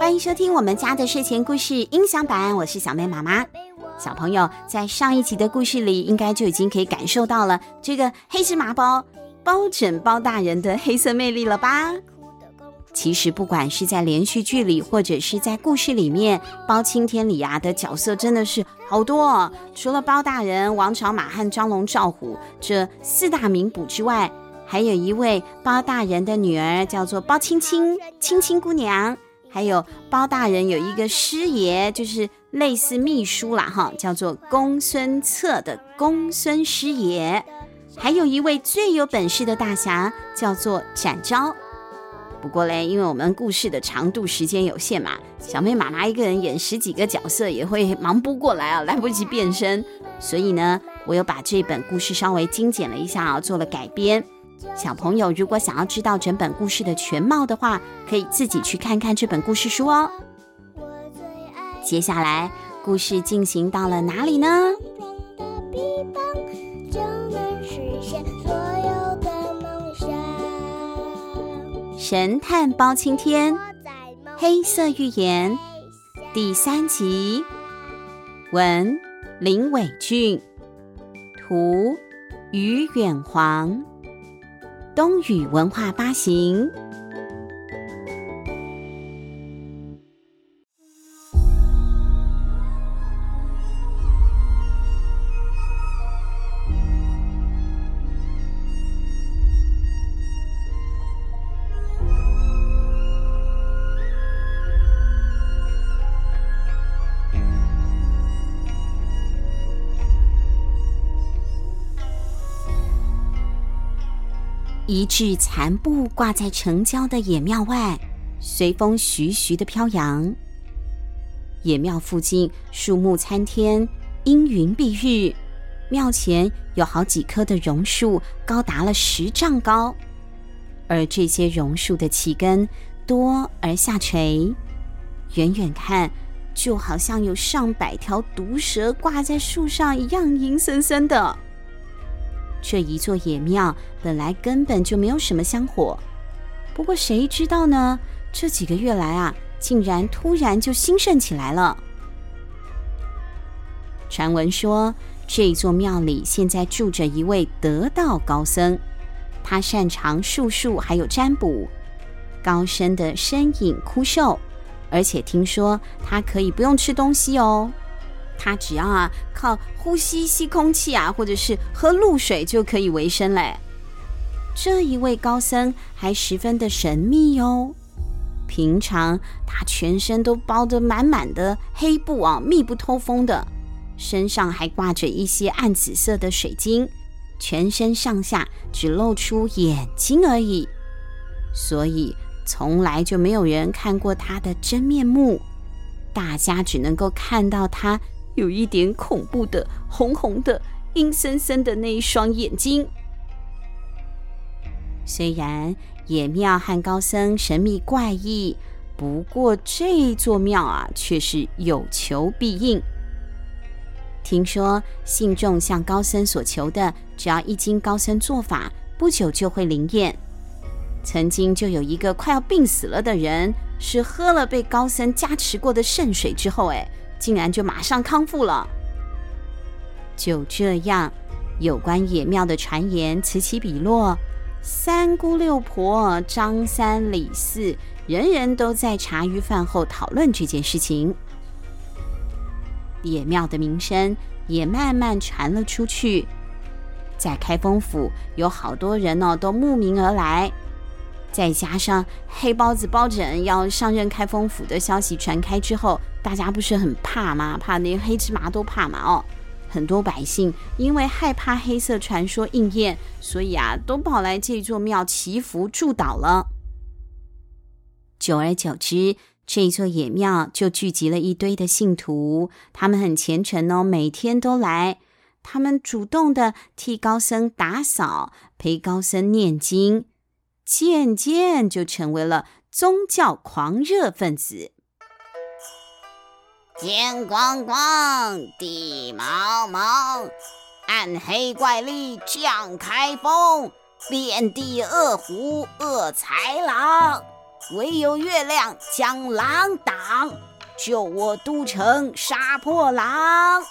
欢迎收听我们家的睡前故事音响版，我是小妹妈妈。小朋友在上一集的故事里，应该就已经可以感受到了这个黑芝麻包包拯包大人的黑色魅力了吧？其实不管是在连续剧里，或者是在故事里面，包青天里啊的角色真的是好多哦。除了包大人、王朝马和张龙赵虎这四大名捕之外，还有一位包大人的女儿叫做包青青，青青姑娘。还有包大人有一个师爷，就是类似秘书啦，哈，叫做公孙策的公孙师爷。还有一位最有本事的大侠，叫做展昭。不过嘞，因为我们故事的长度时间有限嘛，小妹妈妈一个人演十几个角色也会忙不过来啊，来不及变身。所以呢，我又把这本故事稍微精简了一下啊，做了改编。小朋友，如果想要知道整本故事的全貌的话，可以自己去看看这本故事书哦。接下来，故事进行到了哪里呢？神探包青天，黑色预言第三集，文林伟俊，图于远煌。冬雨文化发行。一具残布挂在城郊的野庙外，随风徐徐地飘扬。野庙附近树木参天，阴云蔽日。庙前有好几棵的榕树，高达了十丈高，而这些榕树的气根多而下垂，远远看就好像有上百条毒蛇挂在树上一样，阴森森的。这一座野庙本来根本就没有什么香火，不过谁知道呢？这几个月来啊，竟然突然就兴盛起来了。传闻说，这座庙里现在住着一位得道高僧，他擅长术数还有占卜，高深的身影枯瘦，而且听说他可以不用吃东西哦。他只要啊靠呼吸吸空气啊，或者是喝露水就可以维生嘞。这一位高僧还十分的神秘哟。平常他全身都包得满满的黑布啊，密不透风的，身上还挂着一些暗紫色的水晶，全身上下只露出眼睛而已，所以从来就没有人看过他的真面目。大家只能够看到他。有一点恐怖的红红的、阴森森的那一双眼睛。虽然野庙和高僧神秘怪异，不过这座庙啊却是有求必应。听说信众向高僧所求的，只要一经高僧做法，不久就会灵验。曾经就有一个快要病死了的人，是喝了被高僧加持过的圣水之后，哎。竟然就马上康复了。就这样，有关野庙的传言此起彼落，三姑六婆、张三李四，人人都在茶余饭后讨论这件事情。野庙的名声也慢慢传了出去，在开封府有好多人哦，都慕名而来。再加上黑包子包拯要上任开封府的消息传开之后，大家不是很怕吗？怕连黑芝麻都怕嘛！哦，很多百姓因为害怕黑色传说应验，所以啊，都跑来这座庙祈福祝祷了。久而久之，这座野庙就聚集了一堆的信徒，他们很虔诚哦，每天都来。他们主动的替高僧打扫，陪高僧念经。渐渐就成为了宗教狂热分子。天光光，地茫茫，暗黑怪力降开封，遍地恶狐恶豺狼，唯有月亮将狼挡，救我都城杀破狼。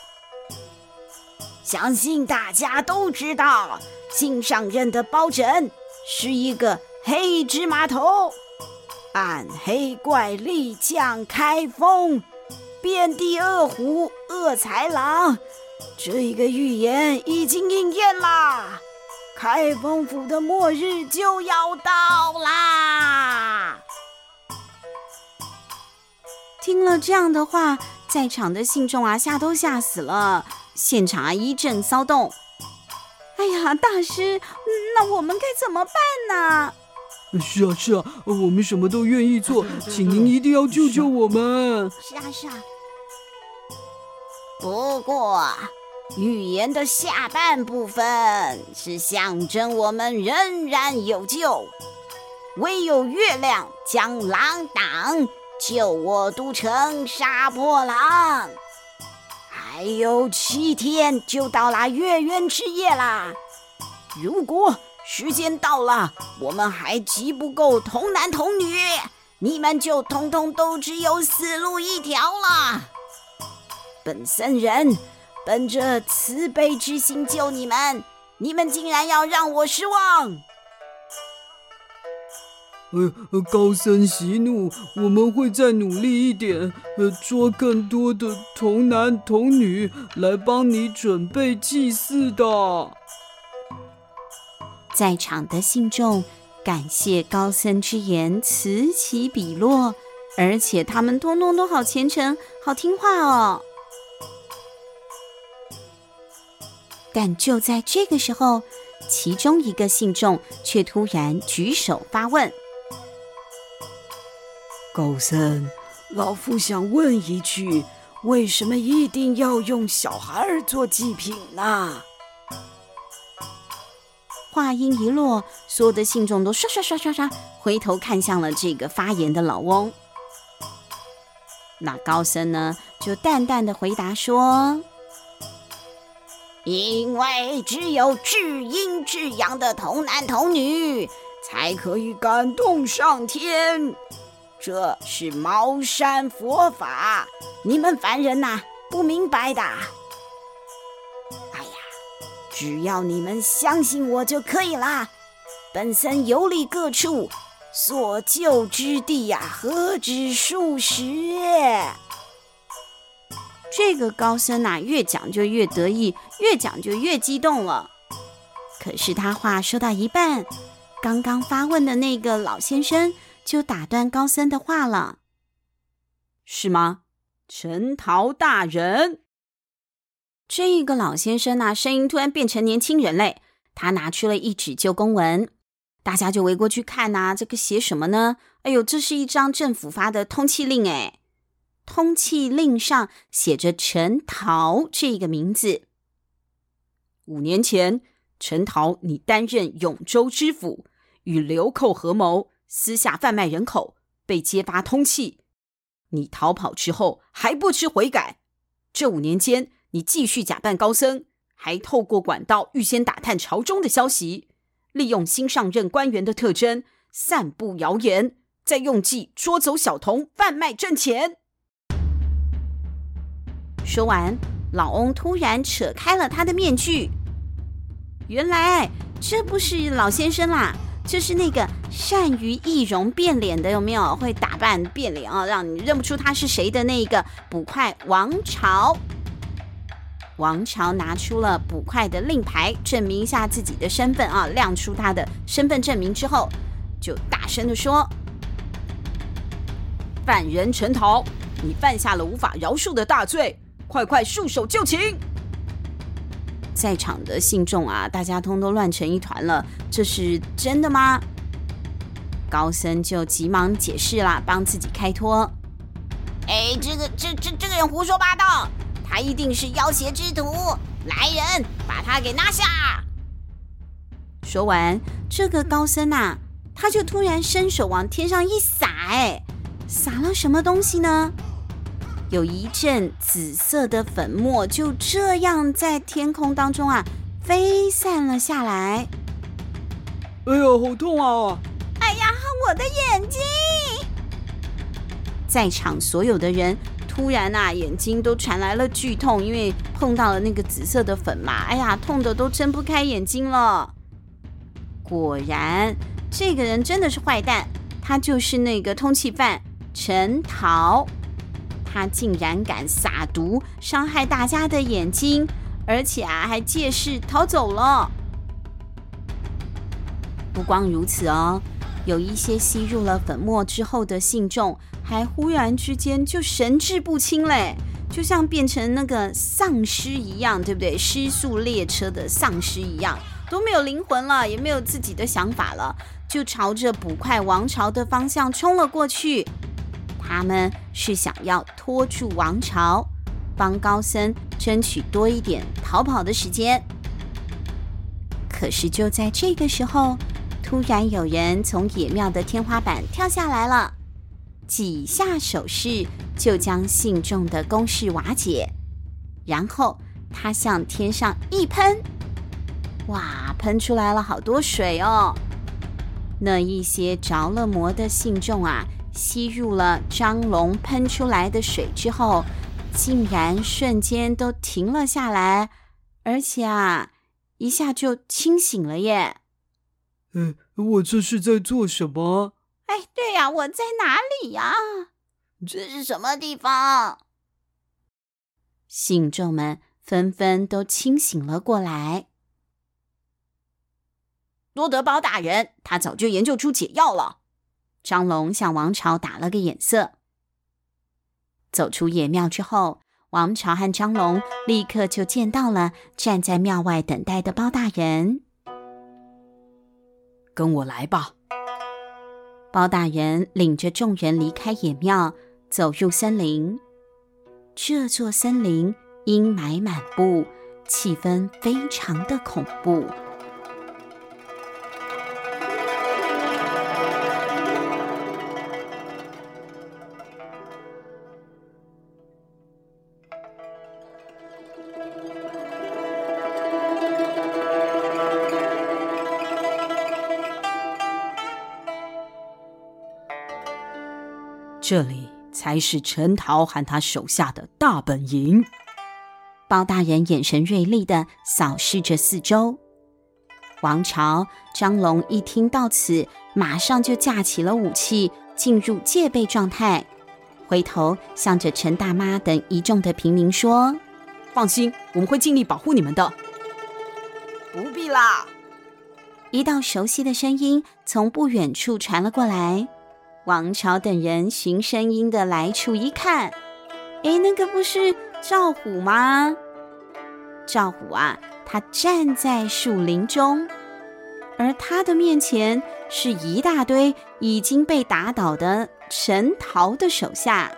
相信大家都知道，新上任的包拯是一个黑芝麻头，暗黑怪力将开封，遍地恶虎恶豺狼。这个预言已经应验啦，开封府的末日就要到啦！听了这样的话，在场的信众啊，吓都吓死了，现场啊一阵骚动。哎呀，大师，那我们该怎么办呢？是啊，是啊，我们什么都愿意做，请您一定要救救我们。是啊，是啊。不过。预言的下半部分是象征我们仍然有救，唯有月亮将狼挡，救我都城杀破狼。还有七天就到了月圆之夜啦！如果时间到了，我们还集不够童男童女，你们就通通都只有死路一条了。本僧人。本着慈悲之心救你们，你们竟然要让我失望！呃，高僧息怒，我们会再努力一点，呃，捉更多的童男童女来帮你准备祭祀的。在场的信众感谢高僧之言，此起彼落，而且他们通通都好虔诚、好听话哦。但就在这个时候，其中一个信众却突然举手发问：“高僧，老夫想问一句，为什么一定要用小孩做祭品呢？”话音一落，所有的信众都刷刷刷刷刷回头看向了这个发言的老翁。那高僧呢，就淡淡的回答说。因为只有至阴至阳的童男童女，才可以感动上天。这是茅山佛法，你们凡人呐、不明白的。只要你们相信我就可以啦。本僧游历各处，所救之地呀、何止数十。这个高僧呐，越讲就越得意，越讲就越激动了。可是他话说到一半，刚刚发问的那个老先生就打断高僧的话了：“是吗？陈桃大人？”这个老先生呐，声音突然变成年轻人嘞。他拿出了一纸旧公文，大家就围过去看呐，这个写什么呢？哎呦，这是一张政府发的通缉令哎。通缉令上写着陈桃这个名字。五年前，陈桃你担任永州知府，与流寇合谋，私下贩卖人口，被揭发通缉。你逃跑之后还不知悔改。这五年间，你继续假扮高僧，还透过管道预先打探朝中的消息，利用新上任官员的特征，散布谣言，再用计捉走小童，贩卖挣钱。说完，老翁突然扯开了他的面具。原来这不是老先生啦，就是那个善于易容变脸的，有没有？会打扮变脸啊，让你认不出他是谁的那个捕快王朝。王朝拿出了捕快的令牌，证明一下自己的身份啊，亮出他的身份证明之后，就大声的说：“犯人陈桃，你犯下了无法饶恕的大罪。”快快束手就擒！在场的信众啊，大家通都乱成一团了。这是真的吗？高僧就急忙解释啦，帮自己开脱。哎，这个这这这个人胡说八道，他一定是妖邪之徒。来人，把他给拿下！说完，这个高僧呐，他就突然伸手往天上一撒，哎，撒了什么东西呢？有一阵紫色的粉末就这样在天空当中啊飞散了下来。哎呦，好痛啊！哎呀，我的眼睛！在场所有的人突然啊，眼睛都传来了剧痛，因为碰到了那个紫色的粉嘛，哎呀，痛得都睁不开眼睛了。果然，这个人真的是坏蛋，他就是那个通缉犯陈桃，他竟然敢撒毒，伤害大家的眼睛，而且啊，还借势逃走了。不光如此哦。有一些吸入了粉末之后的信众，还忽然之间就神志不清嘞，就像变成那个丧尸一样，对不对？失速列车的丧尸一样，都没有灵魂了，也没有自己的想法了，就朝着捕快王朝的方向冲了过去。他们是想要拖住王朝，帮高僧争取多一点逃跑的时间。可是就在这个时候。突然有人从野庙的天花板跳下来了，几下手势就将信众的攻势瓦解。然后他向天上一喷，哇，喷出来了好多水哦！那一些着了魔的信众啊，吸入了张龙喷出来的水之后，竟然瞬间都停了下来，而且啊，一下就清醒了耶！嗯，我这是在做什么？哎，对呀，我在哪里呀？这是什么地方？信众们纷纷都清醒了过来。多得包大人，他早就研究出解药了。张龙向王朝打了个眼色。走出野庙之后，王朝和张龙立刻就见到了站在庙外等待的包大人。跟我来吧。包大人领着众人离开野庙，走入森林。这座森林阴霾满布，气氛非常的恐怖。这里才是陈桃和他手下的大本营。包大人眼神锐利的扫视着四周。王朝张龙一听到此，马上就架起了武器，进入戒备状态，回头向着陈大妈等一众的平民说：“放心，我们会尽力保护你们的。”不必啦。一道熟悉的声音从不远处传了过来。王朝等人循声音的来处一看，哎，那个不是赵虎吗？赵虎啊，他站在树林中，而他的面前是一大堆已经被打倒的陈桃的手下。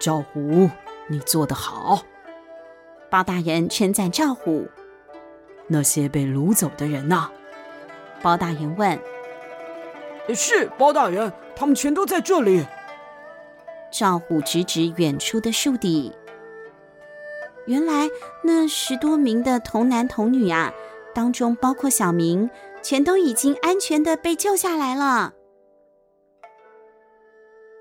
赵虎，你做得好！包大人称赞赵虎。那些被掳走的人呢？包大人问。是包大人，他们全都在这里。赵虎指指远处的树底，原来那十多名的童男童女啊，当中包括小明，全都已经安全的被救下来了。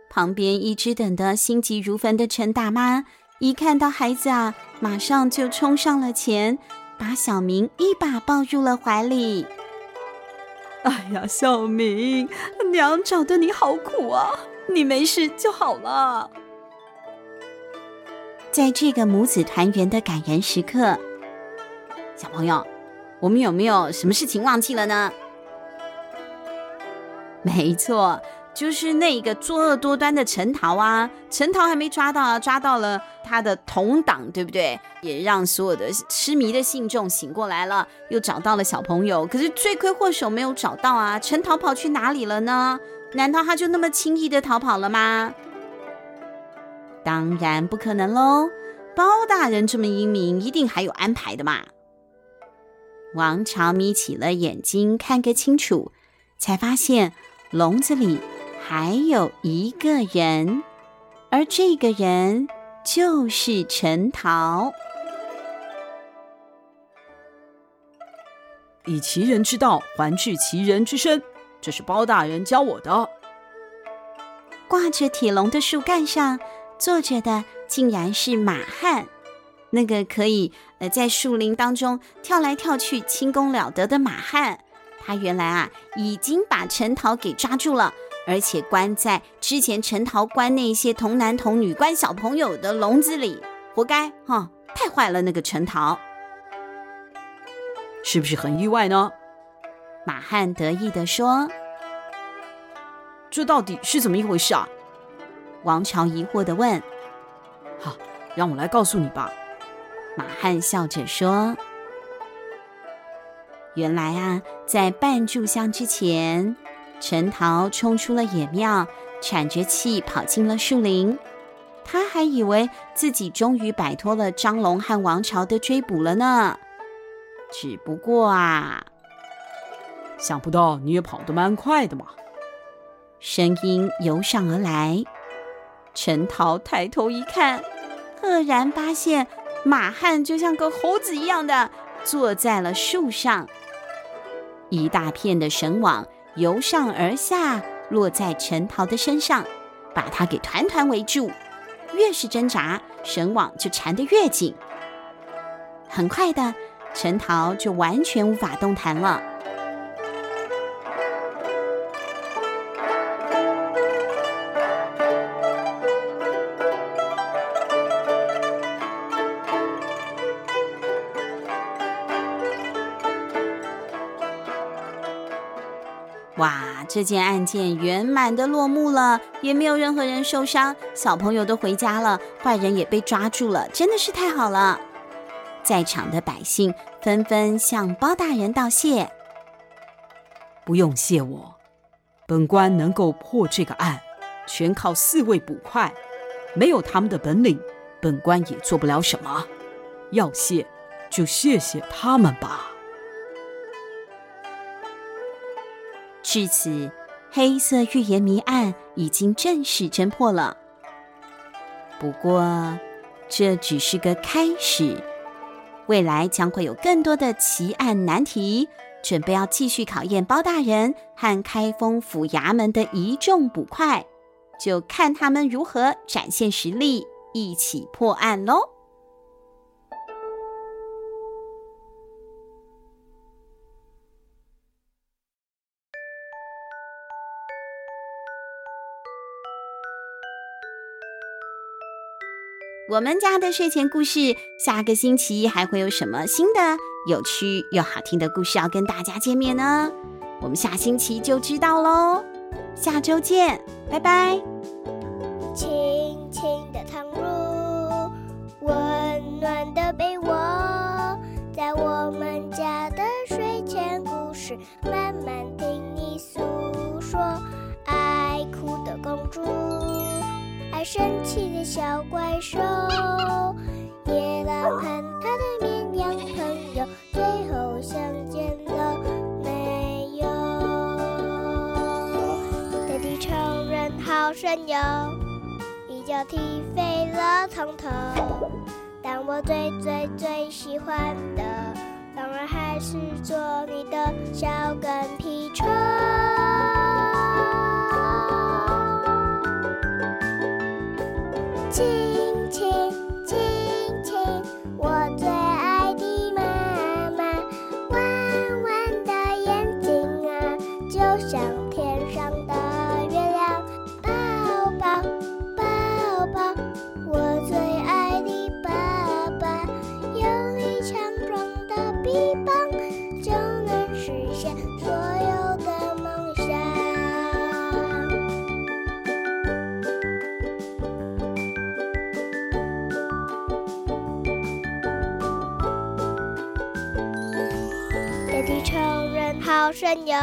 旁边一直等得心急如焚的陈大妈，一看到孩子啊，马上就冲上了前，把小明一把抱入了怀里。哎呀，小明，娘找的你好苦啊！你没事就好了。在这个母子团圆的感人时刻，小朋友，我们有没有什么事情忘记了呢？没错。就是那个作恶多端的陈桃啊，陈桃还没抓到啊，抓到了他的同党，对不对？也让所有的痴迷的信众醒过来了，又找到了小朋友。可是罪魁祸首没有找到啊，陈桃跑去哪里了呢？难道他就那么轻易的逃跑了吗？当然不可能喽！包大人这么英明，一定还有安排的嘛。王朝眯起了眼睛，看个清楚，才发现笼子里。还有一个人，而这个人就是陈桃。以其人之道还治其人之身，这是包大人教我的。挂着铁笼的树干上坐着的，竟然是马汉，那个可以呃在树林当中跳来跳去、轻功了得的马汉。他原来啊已经把陈桃给抓住了，而且关在之前陈桃关那些童男童女、关小朋友的笼子里，活该哈！太坏了，那个陈桃，是不是很意外呢？马汉得意地说：“这到底是怎么一回事啊？”王朝疑惑地问：“好，让我来告诉你吧。”马汉笑着说：“原来啊，在半炷香之前，陈桃冲出了野庙，喘着气跑进了树林。他还以为自己终于摆脱了张龙和王朝的追捕了呢。只不过啊……”想不到你也跑得蛮快的嘛！声音由上而来。陈桃抬头一看，赫然发现马汉就像个猴子一样的坐在了树上，一大片的绳网由上而下落在陈桃的身上，把他给团团围住。越是挣扎，绳网就缠得越紧。很快的，陈桃就完全无法动弹了。哇，这件案件圆满的落幕了，也没有任何人受伤，小朋友都回家了，坏人也被抓住了，真的是太好了。在场的百姓纷纷向包大人道谢。不用谢我，本官能够破这个案，全靠四位捕快，没有他们的本领，本官也做不了什么。要谢就谢谢他们吧。至此，黑色预言谜案已经正式侦破了。不过，这只是个开始，未来将会有更多的奇案难题，准备要继续考验包大人和开封府衙门的一众捕快，就看他们如何展现实力，一起破案喽。我们家的睡前故事，下个星期还会有什么新的有趣又好听的故事要跟大家见面呢？我们下星期就知道喽。下周见，拜拜。轻轻的躺入温暖的被窝，在我们家的睡前故事，慢慢听你诉说，爱哭的公主。神奇的小怪兽，野狼和他的绵羊朋友，最后相见了没有？爹地承认好神勇，一脚踢飞了苍头。但我最最最喜欢的，当然还是做你的小跟屁虫。好神勇，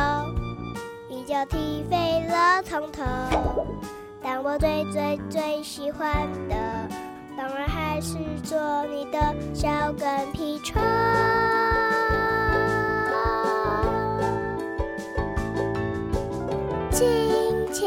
一脚踢飞了从头。但我最最最喜欢的，当然还是做你的小跟屁虫。轻轻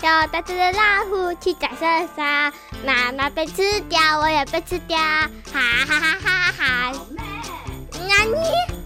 有大只的老虎骑在身上，妈妈被吃掉，我也被吃掉，哈哈哈哈哈哈！那你？